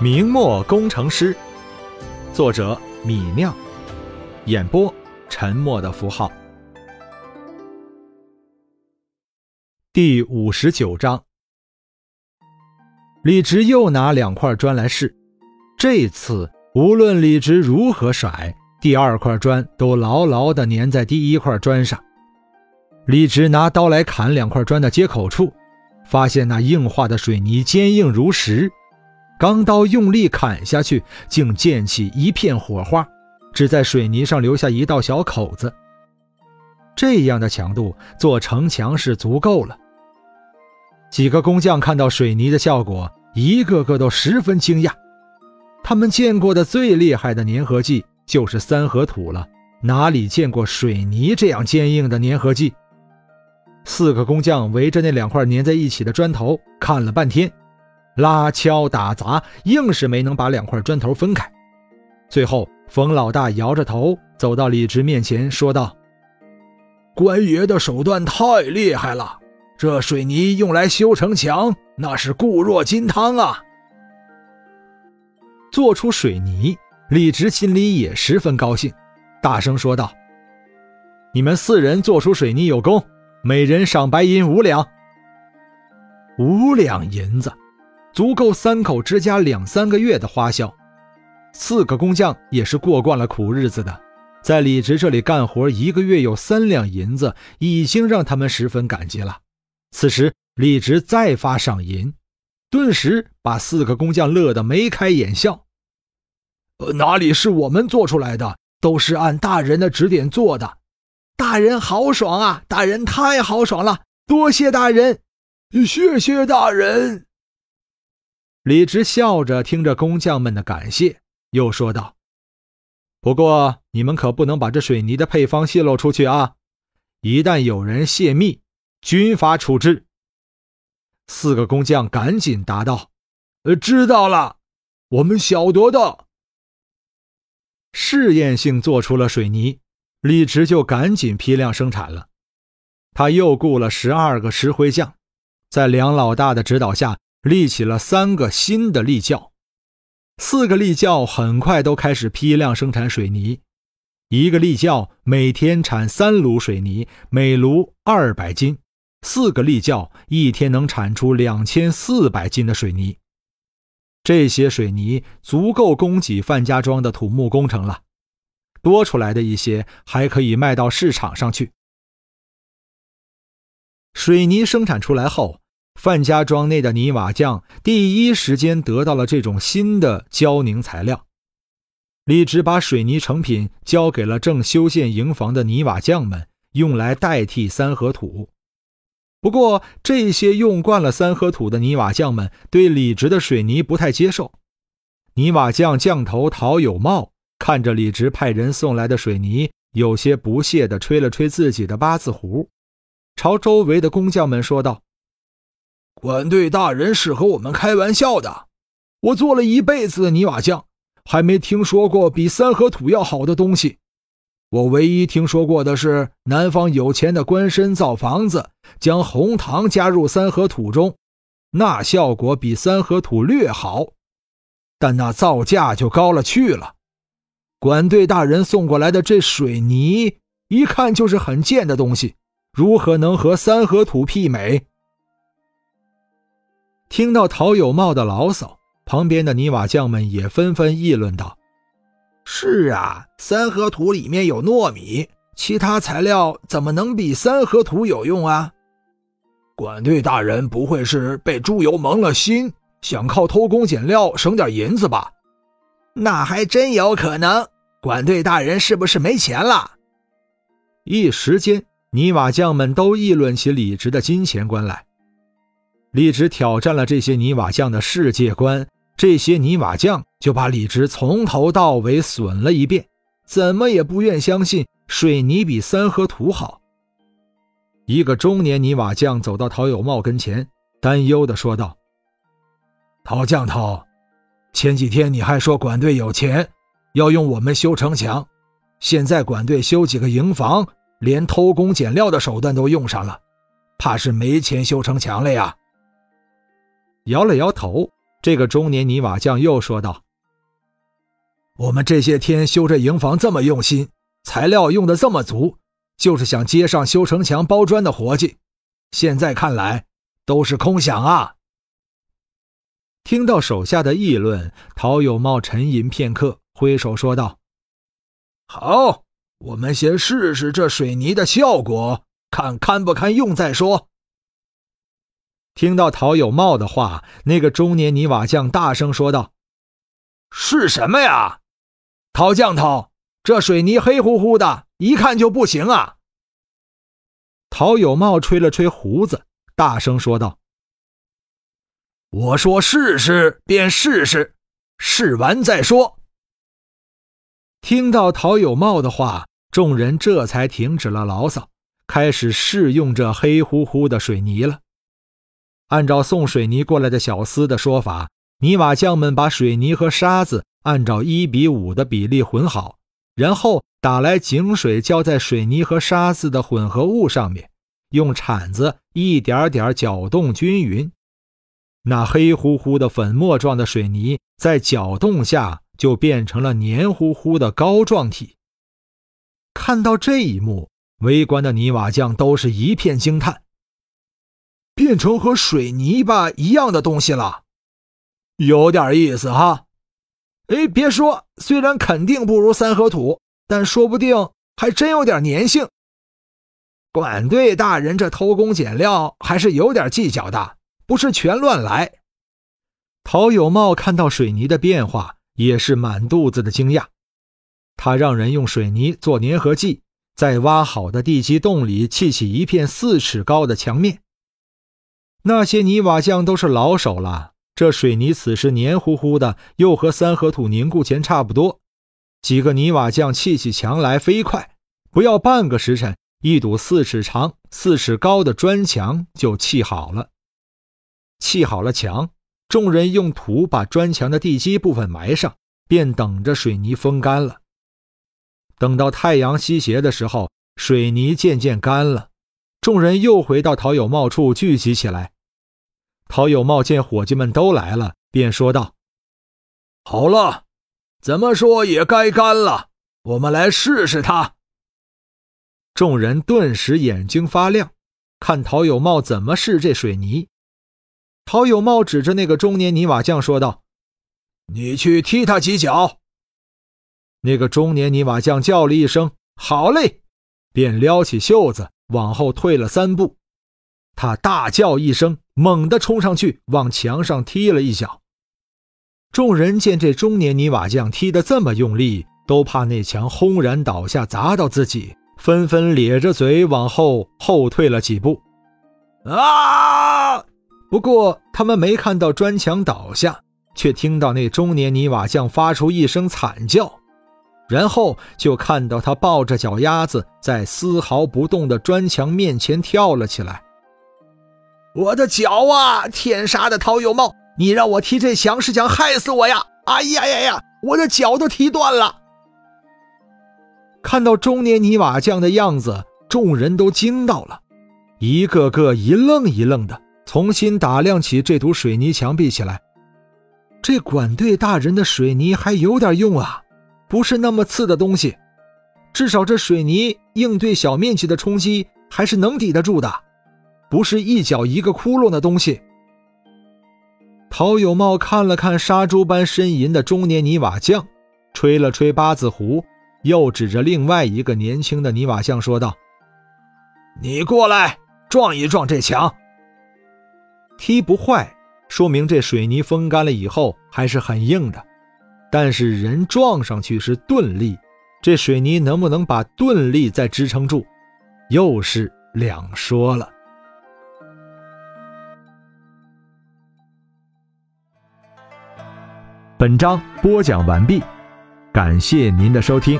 明末工程师，作者米酿，演播沉默的符号。第五十九章，李直又拿两块砖来试，这次无论李直如何甩，第二块砖都牢牢的粘在第一块砖上。李直拿刀来砍两块砖的接口处，发现那硬化的水泥坚硬如石。钢刀用力砍下去，竟溅起一片火花，只在水泥上留下一道小口子。这样的强度做城墙是足够了。几个工匠看到水泥的效果，一个个都十分惊讶。他们见过的最厉害的粘合剂就是三合土了，哪里见过水泥这样坚硬的粘合剂？四个工匠围着那两块粘在一起的砖头看了半天。拉敲打砸，硬是没能把两块砖头分开。最后，冯老大摇着头走到李直面前，说道：“关爷的手段太厉害了，这水泥用来修城墙，那是固若金汤啊！”做出水泥，李直心里也十分高兴，大声说道：“你们四人做出水泥有功，每人赏白银五两。五两银子。”足够三口之家两三个月的花销，四个工匠也是过惯了苦日子的，在李直这里干活一个月有三两银子，已经让他们十分感激了。此时李直再发赏银，顿时把四个工匠乐得眉开眼笑。哪里是我们做出来的，都是按大人的指点做的。大人豪爽啊！大人太豪爽了，多谢大人，谢谢大人。李直笑着听着工匠们的感谢，又说道：“不过你们可不能把这水泥的配方泄露出去啊！一旦有人泄密，军法处置。”四个工匠赶紧答道：“呃，知道了，我们晓得的。”试验性做出了水泥，李直就赶紧批量生产了。他又雇了十二个石灰匠，在梁老大的指导下。立起了三个新的立窖，四个立窖很快都开始批量生产水泥。一个立窖每天产三炉水泥，每炉二百斤，四个立窖一天能产出两千四百斤的水泥。这些水泥足够供给范家庄的土木工程了，多出来的一些还可以卖到市场上去。水泥生产出来后。范家庄内的泥瓦匠第一时间得到了这种新的胶凝材料，李直把水泥成品交给了正修建营房的泥瓦匠们，用来代替三合土。不过，这些用惯了三合土的泥瓦匠们对李直的水泥不太接受。泥瓦匠匠头陶有茂看着李直派人送来的水泥，有些不屑地吹了吹自己的八字胡，朝周围的工匠们说道。管队大人是和我们开玩笑的。我做了一辈子的泥瓦匠，还没听说过比三合土要好的东西。我唯一听说过的是南方有钱的官绅造房子，将红糖加入三合土中，那效果比三合土略好，但那造价就高了去了。管队大人送过来的这水泥，一看就是很贱的东西，如何能和三合土媲美？听到陶有茂的牢骚，旁边的泥瓦匠们也纷纷议论道：“是啊，三合土里面有糯米，其他材料怎么能比三合土有用啊？”管队大人不会是被猪油蒙了心，想靠偷工减料省点银子吧？那还真有可能。管队大人是不是没钱了？一时间，泥瓦匠们都议论起李直的金钱观来。李直挑战了这些泥瓦匠的世界观，这些泥瓦匠就把李直从头到尾损了一遍，怎么也不愿相信水泥比三合土好。一个中年泥瓦匠走到陶有茂跟前，担忧地说道：“陶匠头，前几天你还说管队有钱，要用我们修城墙，现在管队修几个营房，连偷工减料的手段都用上了，怕是没钱修城墙了呀？”摇了摇头，这个中年泥瓦匠又说道：“我们这些天修这营房这么用心，材料用的这么足，就是想接上修城墙、包砖的活计。现在看来，都是空想啊！”听到手下的议论，陶有茂沉吟片刻，挥手说道：“好，我们先试试这水泥的效果，看堪不堪用再说。”听到陶有茂的话，那个中年泥瓦匠大声说道：“是什么呀，陶匠头？这水泥黑乎乎的，一看就不行啊！”陶有茂吹了吹胡子，大声说道。我说试试便试试，试完再说。听到陶有茂的话，众人这才停止了牢骚，开始试用这黑乎乎的水泥了。按照送水泥过来的小厮的说法，泥瓦匠们把水泥和沙子按照一比五的比例混好，然后打来井水浇在水泥和沙子的混合物上面，用铲子一点点搅动均匀。那黑乎乎的粉末状的水泥在搅动下就变成了黏糊糊的膏状体。看到这一幕，围观的泥瓦匠都是一片惊叹：变成和水泥巴一样的东西了，有点意思哈！哎，别说，虽然肯定不如三合土，但说不定还真有点粘性。管队大人这偷工减料还是有点计较的。不是全乱来。陶有茂看到水泥的变化，也是满肚子的惊讶。他让人用水泥做粘合剂，在挖好的地基洞里砌起一片四尺高的墙面。那些泥瓦匠都是老手了，这水泥此时黏糊糊的，又和三合土凝固前差不多。几个泥瓦匠砌起墙来飞快，不要半个时辰，一堵四尺长、四尺高的砖墙就砌好了。砌好了墙，众人用土把砖墙的地基部分埋上，便等着水泥风干了。等到太阳西斜的时候，水泥渐渐干了，众人又回到陶有茂处聚集起来。陶有茂见伙计们都来了，便说道：“好了，怎么说也该干了，我们来试试他。”众人顿时眼睛发亮，看陶有茂怎么试这水泥。陶有茂指着那个中年泥瓦匠说道：“你去踢他几脚。”那个中年泥瓦匠叫了一声“好嘞”，便撩起袖子往后退了三步。他大叫一声，猛地冲上去往墙上踢了一脚。众人见这中年泥瓦匠踢得这么用力，都怕那墙轰然倒下砸到自己，纷纷咧着嘴往后后退了几步。啊！不过，他们没看到砖墙倒下，却听到那中年泥瓦匠发出一声惨叫，然后就看到他抱着脚丫子在丝毫不动的砖墙面前跳了起来。我的脚啊！天杀的陶有茂，你让我踢这墙是想害死我呀！哎呀呀呀，我的脚都踢断了！看到中年泥瓦匠的样子，众人都惊到了，一个个一愣一愣的。重新打量起这堵水泥墙壁起来，这管队大人的水泥还有点用啊，不是那么次的东西，至少这水泥应对小面积的冲击还是能抵得住的，不是一脚一个窟窿的东西。陶有茂看了看杀猪般呻吟的中年泥瓦匠，吹了吹八字胡，又指着另外一个年轻的泥瓦匠说道：“你过来撞一撞这墙。”踢不坏，说明这水泥风干了以后还是很硬的。但是人撞上去是钝力，这水泥能不能把钝力再支撑住，又是两说了。本章播讲完毕，感谢您的收听。